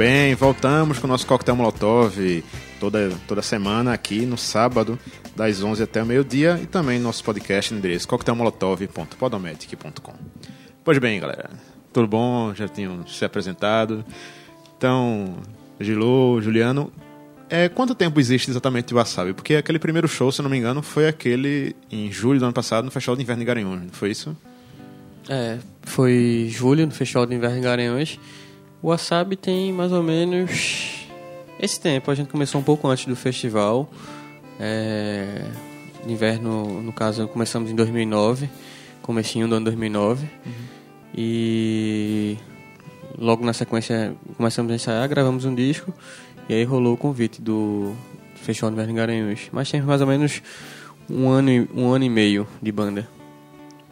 bem, voltamos com o nosso coquetel Molotov toda, toda semana aqui no sábado, das 11 até o meio-dia e também no nosso podcast no endereço coquetelmolotov.podomatic.com. Pois bem, galera, tudo bom? Já tinham se apresentado. Então, Gilô, Juliano, é, quanto tempo existe exatamente o Wasabi? Porque aquele primeiro show, se não me engano, foi aquele em julho do ano passado no Festival de Inverno de Garanhuns, não foi isso? É, foi julho no Festival de Inverno de Garanhuns. O Wasabi tem mais ou menos esse tempo. A gente começou um pouco antes do festival. É, inverno, no caso, começamos em 2009, comecinho do ano 2009. Uhum. E logo na sequência começamos a ensaiar, gravamos um disco e aí rolou o convite do Festival Inverno em Garanhuns. Mas tem mais ou menos um ano, e, um ano e meio de banda.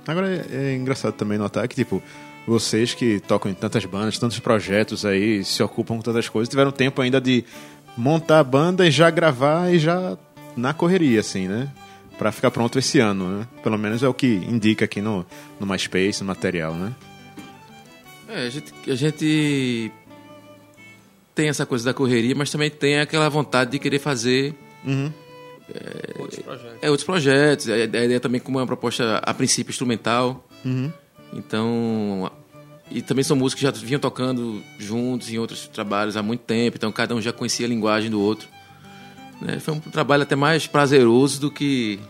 Agora é, é engraçado também notar que, tipo, vocês que tocam em tantas bandas, tantos projetos aí, se ocupam com tantas coisas, tiveram tempo ainda de montar a banda e já gravar e já na correria, assim, né? Pra ficar pronto esse ano, né? Pelo menos é o que indica aqui no, no MySpace, no material, né? É, a gente, a gente tem essa coisa da correria, mas também tem aquela vontade de querer fazer... Uhum. É, outros projetos. É, outros projetos. A ideia também como uma proposta, a princípio, instrumental. Uhum. Então, e também são músicos que já vinham tocando juntos em outros trabalhos há muito tempo, então cada um já conhecia a linguagem do outro. Né? Foi um trabalho até mais prazeroso do que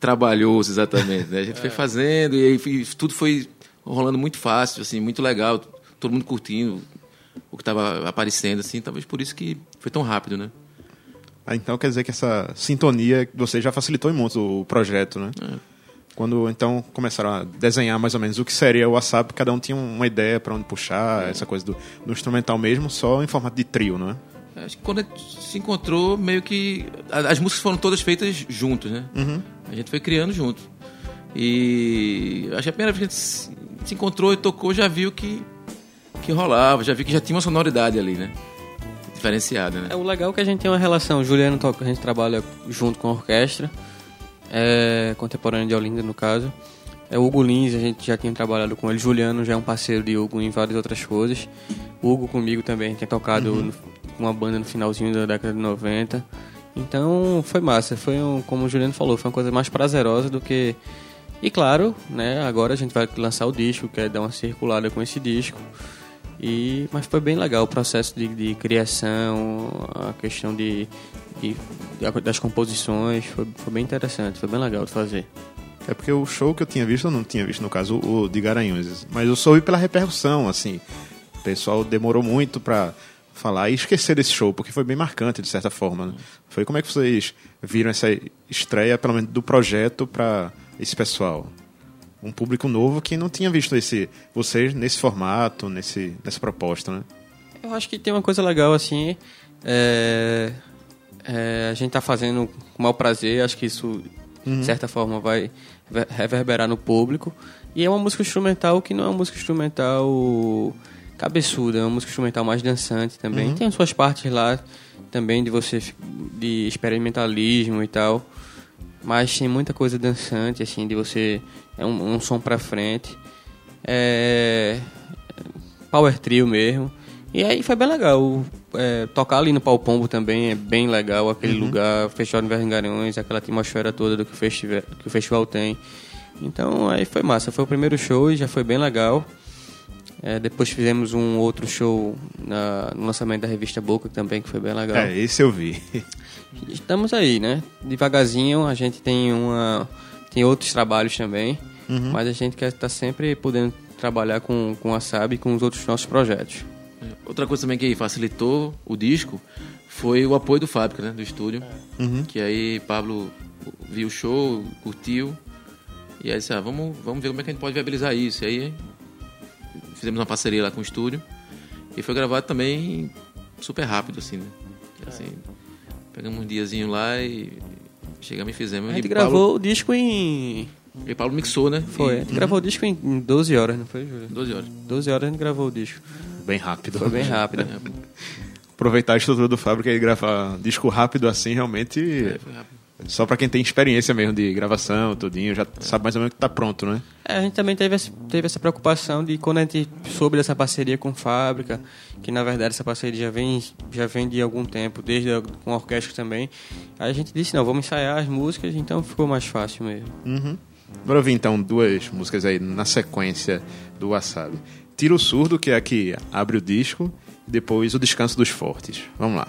trabalhoso, exatamente. Né? A gente é. foi fazendo e aí tudo foi rolando muito fácil, assim, muito legal, todo mundo curtindo o que estava aparecendo, assim, talvez por isso que foi tão rápido, né? Ah, então quer dizer que essa sintonia você já facilitou muito o projeto, né? É. Quando então começaram a desenhar mais ou menos o que seria o WhatsApp, cada um tinha uma ideia para onde puxar, é. essa coisa do, do, instrumental mesmo, só em formato de trio, não é? Acho que quando a gente se encontrou, meio que. As músicas foram todas feitas juntos, né? Uhum. A gente foi criando junto. E acho que a primeira vez que a gente se encontrou e tocou, já viu que, que rolava, já viu que já tinha uma sonoridade ali, né? Diferenciada, né? É o legal é que a gente tem uma relação. O Juliano toca, a gente trabalha junto com a orquestra é, contemporâneo de Olinda, no caso. É o Hugo Lins, a gente já tinha trabalhado com ele. Juliano já é um parceiro de Hugo em várias outras coisas. O Hugo comigo também, tem tocado uhum. com uma banda no finalzinho da década de 90. Então foi massa, foi um, como o Juliano falou, foi uma coisa mais prazerosa do que. E claro, né, agora a gente vai lançar o disco, quer dar uma circulada com esse disco. E, mas foi bem legal o processo de, de criação, a questão de, de, das composições, foi, foi bem interessante, foi bem legal de fazer. É porque o show que eu tinha visto, eu não tinha visto no caso o de Garanhuns, mas eu soube pela repercussão, assim. O pessoal demorou muito para falar e esquecer desse show, porque foi bem marcante de certa forma. Né? Foi como é que vocês viram essa estreia, pelo menos do projeto para esse pessoal? um público novo que não tinha visto esse vocês nesse formato, nesse, nessa proposta, né? Eu acho que tem uma coisa legal assim, é, é, a gente está fazendo com mau prazer, acho que isso uhum. de certa forma vai reverberar no público. E é uma música instrumental que não é uma música instrumental cabeçuda, é uma música instrumental mais dançante também. Uhum. Tem suas partes lá também de você de experimentalismo e tal. Mas tem muita coisa dançante, assim, de você. É um, um som pra frente. É. Power Trio mesmo. E aí foi bem legal. É, tocar ali no Pau Pombo também é bem legal, aquele uhum. lugar, Festival de Inverno Garanhuns, aquela atmosfera toda do que o, festival, que o festival tem. Então aí foi massa. Foi o primeiro show e já foi bem legal. É, depois fizemos um outro show na, no lançamento da revista Boca também, que foi bem legal. É, esse eu vi. Estamos aí, né? Devagarzinho, a gente tem uma tem outros trabalhos também, uhum. mas a gente quer estar sempre podendo trabalhar com, com a SAB e com os outros nossos projetos. É, outra coisa também que facilitou o disco foi o apoio do Fábrica, né? Do estúdio. Uhum. Que aí Pablo viu o show, curtiu. E aí disse, ah, vamos, vamos ver como é que a gente pode viabilizar isso. E aí fizemos uma parceria lá com o estúdio. E foi gravado também super rápido, assim, né? Assim, Pegamos um diazinho lá e chegamos e fizemos. A gente e gravou Paulo... o disco em. E Paulo mixou, né? Foi, a gente uhum. gravou o disco em 12 horas, não foi, Júlio? 12 horas. 12 horas a gente gravou o disco. Bem rápido. Foi bem rápido. Aproveitar a estrutura do fábrica e gravar disco rápido assim, realmente. É. Só pra quem tem experiência mesmo de gravação, tudinho, já sabe mais ou menos que tá pronto, né? É, a gente também teve, essa- teve essa preocupação de quando a gente soube dessa parceria com Fábrica, que na verdade essa parceria já vem, já vem de algum tempo, desde a, com a orquestra também. Aí a gente disse, não, vamos ensaiar as músicas, então ficou mais fácil mesmo. Uhum. Bora ouvir então duas músicas aí na sequência do Wasabi. Tiro Surdo, que é a que abre o disco, e depois o Descanso dos Fortes. Vamos lá.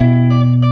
Música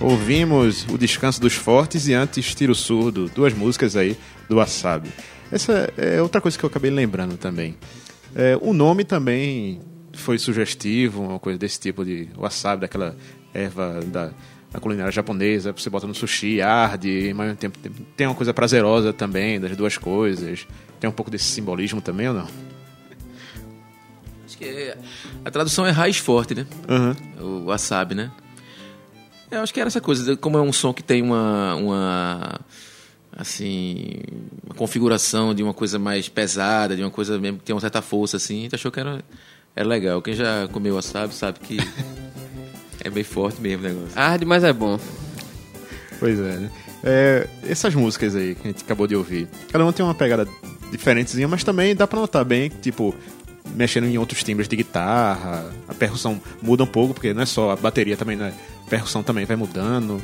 Ouvimos O Descanso dos Fortes e antes Tiro Surdo, duas músicas aí do Wasabi. Essa é outra coisa que eu acabei lembrando também. É, o nome também foi sugestivo, uma coisa desse tipo de wasabi, daquela erva da, da culinária japonesa, você bota no sushi, arde, mas tempo tem uma coisa prazerosa também, das duas coisas. Tem um pouco desse simbolismo também ou não? Acho que é- a tradução é raiz forte, né? Uhum. O wasabi, né? Eu acho que era essa coisa, como é um som que tem uma, uma assim, uma configuração de uma coisa mais pesada, de uma coisa mesmo que tem uma certa força, assim, a gente achou que era, era legal. Quem já comeu wasabi sabe que é bem forte mesmo o negócio. Arde, mas é bom. Pois é, né? É, essas músicas aí que a gente acabou de ouvir, cada uma tem uma pegada diferentezinha, mas também dá pra notar bem, tipo, mexendo em outros timbres de guitarra, a percussão muda um pouco, porque não é só a bateria também, né? A percussão também vai mudando.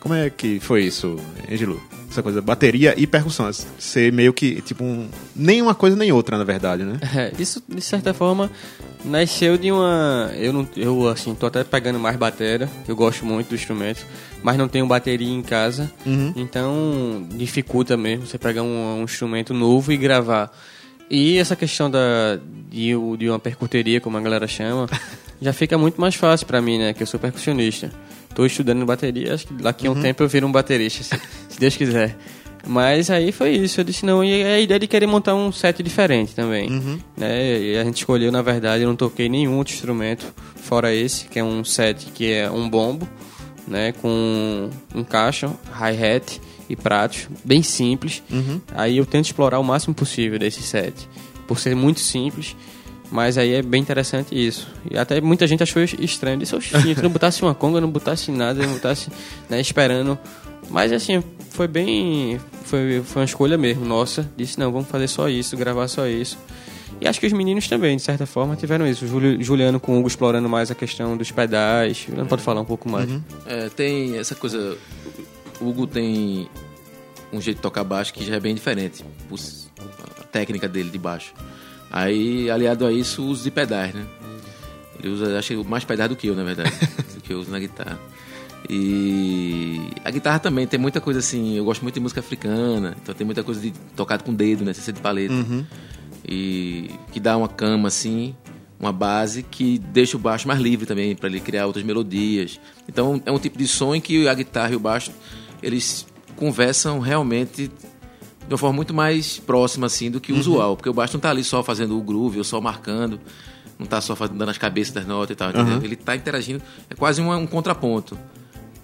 Como é que foi isso, Angelo? Essa coisa, bateria e percussão, ser meio que, tipo, um, nem uma coisa nem outra, na verdade, né? É, isso, de certa forma, nasceu de uma. Eu, não, eu assim, tô até pegando mais bateria, eu gosto muito do instrumento, mas não tenho bateria em casa, então dificulta mesmo você pegar um, um instrumento novo e gravar. E essa questão da, de, de uma percuteria, como a galera chama, já fica muito mais fácil pra mim, né? Que eu sou percussionista. Tô estudando bateria, acho que daqui a um tempo eu viro um baterista, se, se Deus quiser. Mas aí foi isso, eu disse não, e a ideia de querer montar um set diferente também. Né? E a gente escolheu, na verdade, eu não toquei nenhum outro instrumento fora esse, que é um set que é um bombo, né? Com um caixa, hi-hat e pratos, bem simples. Aí eu tento explorar o máximo possível desse set, por ser muito simples. Mas aí é bem interessante isso. E até muita gente achou estranho. Disse, "Oxi, se não botasse uma conga, não botasse nada, não botasse, né, esperando. Mas assim, foi bem. Foi, foi uma escolha mesmo, nossa. Disse, não, vamos fazer só isso, gravar só isso. E acho que os meninos também, de certa forma, tiveram isso. O Júlio- Juliano com o Hugo explorando mais a questão dos pedais. Juliano pode falar um pouco mais. É, tem essa coisa. O Hugo tem um jeito de tocar baixo que já é bem diferente. A técnica dele de baixo. Aí, aliado a isso, o uso de pedais, né? Ele usa, acho que mais pedais do que eu, na verdade. do que eu uso na guitarra. E a guitarra também tem muita coisa assim. Eu gosto muito de música africana, então tem muita coisa de tocado com dedo, né? Sem ser de paleta. E que dá uma cama assim, uma base que deixa o baixo mais livre também para ele criar outras melodias. Então é um tipo de som em que a guitarra e o baixo eles conversam realmente de uma forma muito mais próxima assim do que o usual, porque o baixo não tá ali só fazendo o groove ou só marcando, não tá só fazendo, dando as cabeças das notas e tal, entendeu? Ele tá interagindo, é quase um, um contraponto,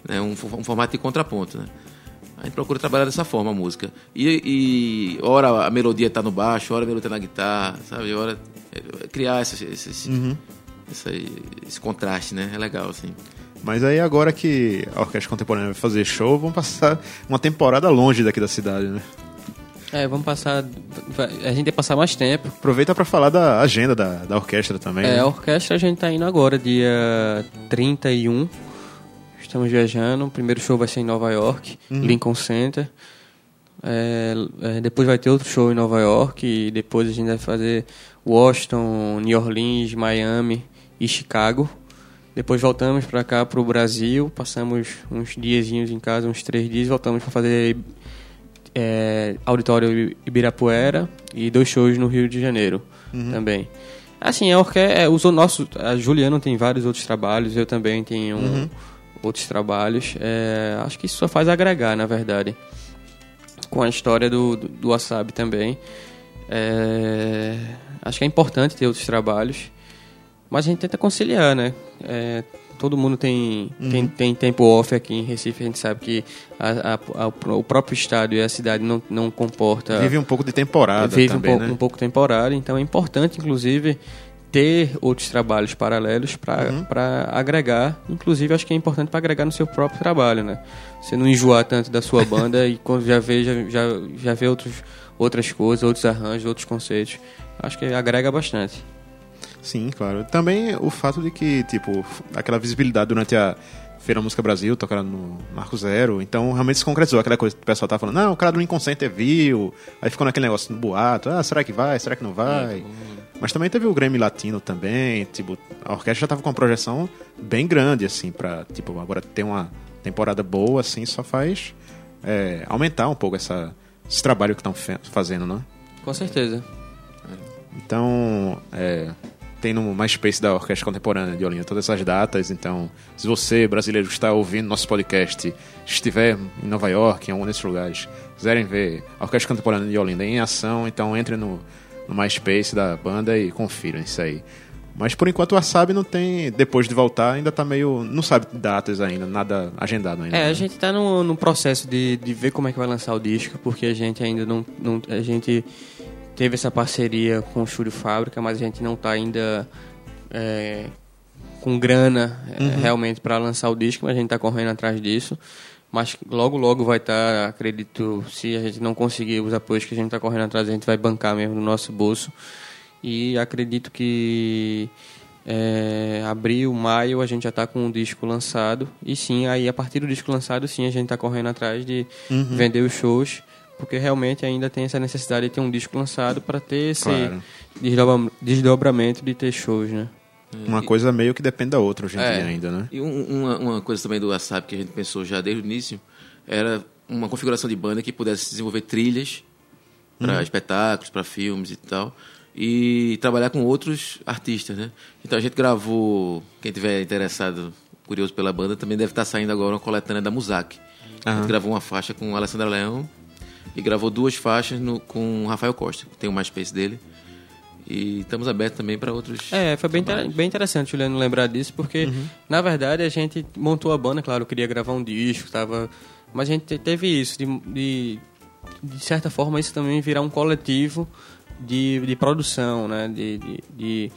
né? Um, um formato de contraponto, né? A gente procura trabalhar dessa forma a música. E, e ora a melodia tá no baixo, ora a melodia tá na guitarra, sabe? Ora é, criar esses, esses, essa- esse contraste, né? É legal, assim. Mas aí agora que a Orquestra Contemporânea vai fazer show, vão passar uma temporada longe daqui da cidade, né? É, vamos passar. A gente vai passar mais tempo. Aproveita pra falar da agenda da, da orquestra também. É, né? a orquestra a gente tá indo agora, dia 31. Estamos viajando. O primeiro show vai ser em Nova York, Lincoln Center. É, é, depois vai ter outro show em Nova York. E depois a gente vai fazer Washington, New Orleans, Miami e Chicago. Depois voltamos para cá, para o Brasil. Passamos uns diazinhos em casa, uns três dias. Voltamos para fazer é, Auditório Ibirapuera e dois shows no Rio de Janeiro também. Assim, a orquestra, os nossos, a Juliana tem vários outros trabalhos, eu também tenho um- outros trabalhos. É, acho que isso só faz agregar, na verdade, com a história do, do, do Wasabi também. É, acho que é importante ter outros trabalhos, mas a gente tenta conciliar, né? É, todo mundo tem, tem, tem tempo off aqui em Recife, a gente sabe que a- a- a- o próprio estado e a cidade não, não comporta Vive um pouco de temporada vive também, um pouco, né? um pouco temporário, então é importante, inclusive, ter outros trabalhos paralelos para Uhum. agregar. Inclusive, acho que é importante para agregar no seu próprio trabalho, né? Você não enjoar tanto da sua banda e quando já vê, já, já, já vê outros, outras coisas, outros arranjos, outros conceitos. Acho que agrega bastante. Sim, claro. Também o fato de que, tipo, aquela visibilidade durante a Feira Música Brasil, tocaram no Marco Zero, então realmente se concretizou aquela coisa que o pessoal tá falando, não, o cara do Inconsciente viu, aí ficou naquele negócio no boato, ah, será que vai, será que não vai? Mas também teve o Grammy Latino também, tipo, a orquestra já tava com uma projeção bem grande, assim, pra, tipo, agora ter uma, temporada boa, assim, só faz é, aumentar um pouco essa, esse trabalho que estão fazendo, né? Com certeza. Então, é, tem no MySpace da Orquestra Contemporânea de Olinda todas essas datas. Então, se você, brasileiro, está ouvindo nosso podcast, estiver em Nova York, em algum desses lugares, quiserem ver a Orquestra Contemporânea de Olinda em ação, então entre no, no MySpace da banda e confiram isso aí. Mas por enquanto o Wasabi não tem, depois de voltar, ainda tá meio. não sabe datas ainda, nada agendado ainda. É, né? a gente tá no, no processo de, de ver como é que vai lançar o disco, porque a gente ainda não. não a gente teve essa parceria com o Chúrio Fábrica, mas a gente não está ainda é, com grana é, uhum. realmente para lançar o disco, mas a gente está correndo atrás disso. Mas logo, logo vai estar, tá, acredito, se a gente não conseguir os apoios que a gente está correndo atrás, a gente vai bancar mesmo no nosso bolso. E acredito que é, abril, maio, a gente já está com o disco lançado. E sim, aí a partir do disco lançado, sim, a gente está correndo atrás de uhum. vender os shows porque realmente ainda tem essa necessidade de ter um disco lançado para ter esse claro. desdobramento de ter shows, né? Uma coisa meio que depende da outra hoje em é, dia ainda, né? E um, uma, uma coisa também do WhatsApp que a gente pensou já desde o início era uma configuração de banda que pudesse desenvolver trilhas para uhum. espetáculos, para filmes e tal, e trabalhar com outros artistas, né? Então a gente gravou, quem tiver interessado, curioso pela banda, também deve estar saindo agora uma coletânea da Musak. Uhum. A gente gravou uma faixa com Alessandra Leão e gravou duas faixas no, com o Rafael Costa, tem o MySpace dele. E estamos abertos também para outros. É, foi bem, inter bem interessante, Juliano, lembrar disso, porque uhum. na verdade a gente montou a banda, claro, queria gravar um disco, tava... mas a gente teve isso, de, de, de certa forma, isso também virar um coletivo de, de produção, né? De, de, de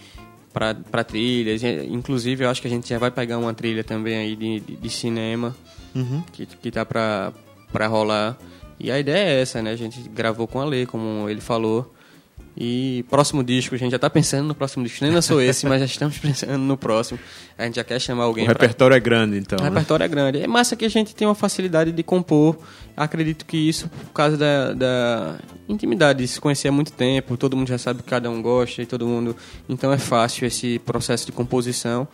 para trilhas. Inclusive, eu acho que a gente já vai pegar uma trilha também aí de, de, de cinema uhum. que, que tá para rolar. E a ideia é essa, né? A gente gravou com a Lê, como ele falou. E próximo disco, a gente já está pensando no próximo disco. Nem lançou esse, mas já estamos pensando no próximo. A gente já quer chamar alguém. O repertório pra... é grande, então. O né? repertório é grande. É massa que a gente tem uma facilidade de compor. Acredito que isso, por causa da, da intimidade, de se conhecer há muito tempo, todo mundo já sabe que cada um gosta e todo mundo. Então é fácil esse processo de composição.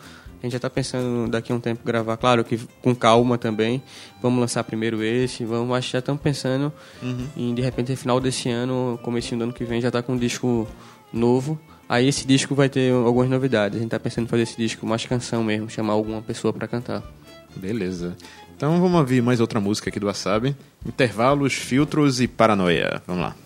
A gente já está pensando daqui a um tempo gravar, claro que com calma também. Vamos lançar primeiro esse, vamos, mas já estamos pensando uhum. em de repente no final desse ano, começo do ano que vem já está com um disco novo. Aí esse disco vai ter algumas novidades. A gente está pensando em fazer esse disco mais canção mesmo, chamar alguma pessoa para cantar. Beleza. Então vamos ouvir mais outra música aqui do Wasabi. Intervalos, filtros e paranoia. Vamos lá.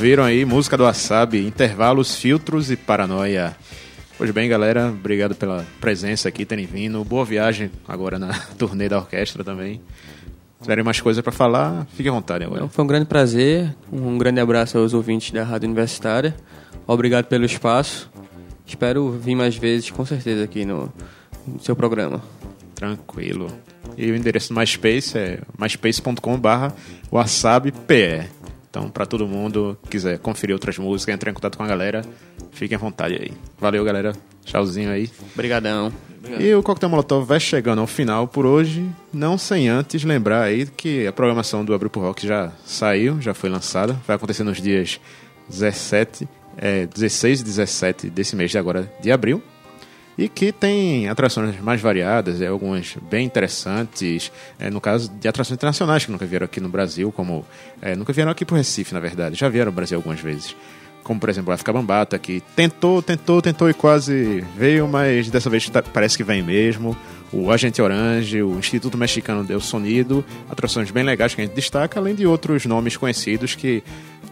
Ouviram aí música do Wasabi, intervalos, filtros e paranoia. Pois bem, galera, obrigado pela presença aqui, terem vindo. Boa viagem agora na turnê da orquestra também. Se tiverem mais coisa para falar, fique à vontade agora. Foi um grande prazer, um grande abraço aos ouvintes da Rádio Universitária. Obrigado pelo espaço. Espero vir mais vezes, com certeza, aqui no, no seu programa. Tranquilo. E o endereço do MySpace é myspace.com.br wasabpe. Então, para todo mundo que quiser conferir outras músicas, entrar em contato com a galera, fiquem à vontade aí. Valeu, galera. Tchauzinho aí. Obrigadão. E o Coquetel Molotov vai chegando ao final por hoje, não sem antes lembrar aí que a programação do Abril pro Rock já saiu, já foi lançada, vai acontecer nos dias 17, é, 16 e 17 desse mês de agora de abril. E que tem atrações mais variadas, é, algumas bem interessantes, é, no caso de atrações internacionais que nunca vieram aqui no Brasil, como. É, nunca vieram aqui pro Recife, na verdade, já vieram ao Brasil algumas vezes como por exemplo a África Bambata, que tentou, tentou, tentou e quase veio, mas dessa vez tá, parece que vem mesmo. O Agente Orange, o Instituto Mexicano Deu Sonido, atrações bem legais que a gente destaca, além de outros nomes conhecidos que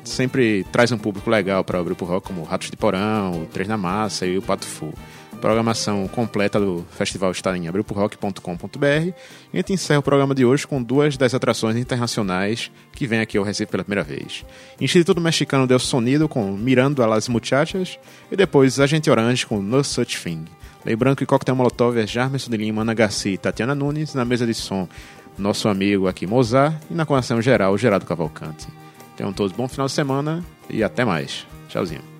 sempre traz um público legal para o Grupo Rock, como o Ratos de Porão, o Três na Massa e o Pato Fu programação completa do festival está em abrilprorock.com.br. E a gente encerra o programa de hoje com duas das atrações internacionais que vêm aqui ao Recife pela primeira vez. Instituto Mexicano del Sonido com Mirando a las Muchachas e depois Agente Orange com No Such Thing. Lembrando que Coquetel Molotov é Jarmerson de Lima, Ana Garcia e Tatiana Nunes, na mesa de som nosso amigo aqui Mozart e na coordenação geral Gerardo Cavalcante. Tenham todos bom final de semana e até mais. Tchauzinho.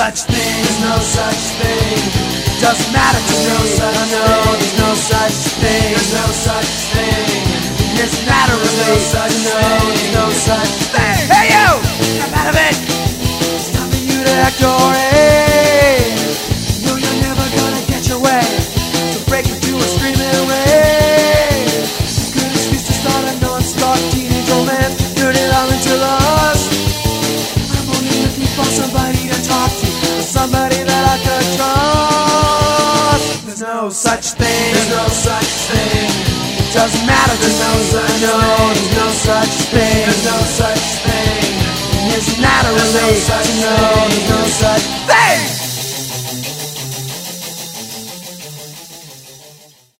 such thing, there's no such thing. Doesn't matter to me. Such I there's no such thing. There's no such thing. Doesn't matter to me. No such thing. There's no such thing. Hey you, I'm out of it. It's time for you to act your age. No such thing. Doesn't matter. There's no such no, There's no such thing. There's no such thing. It's not a relate to know.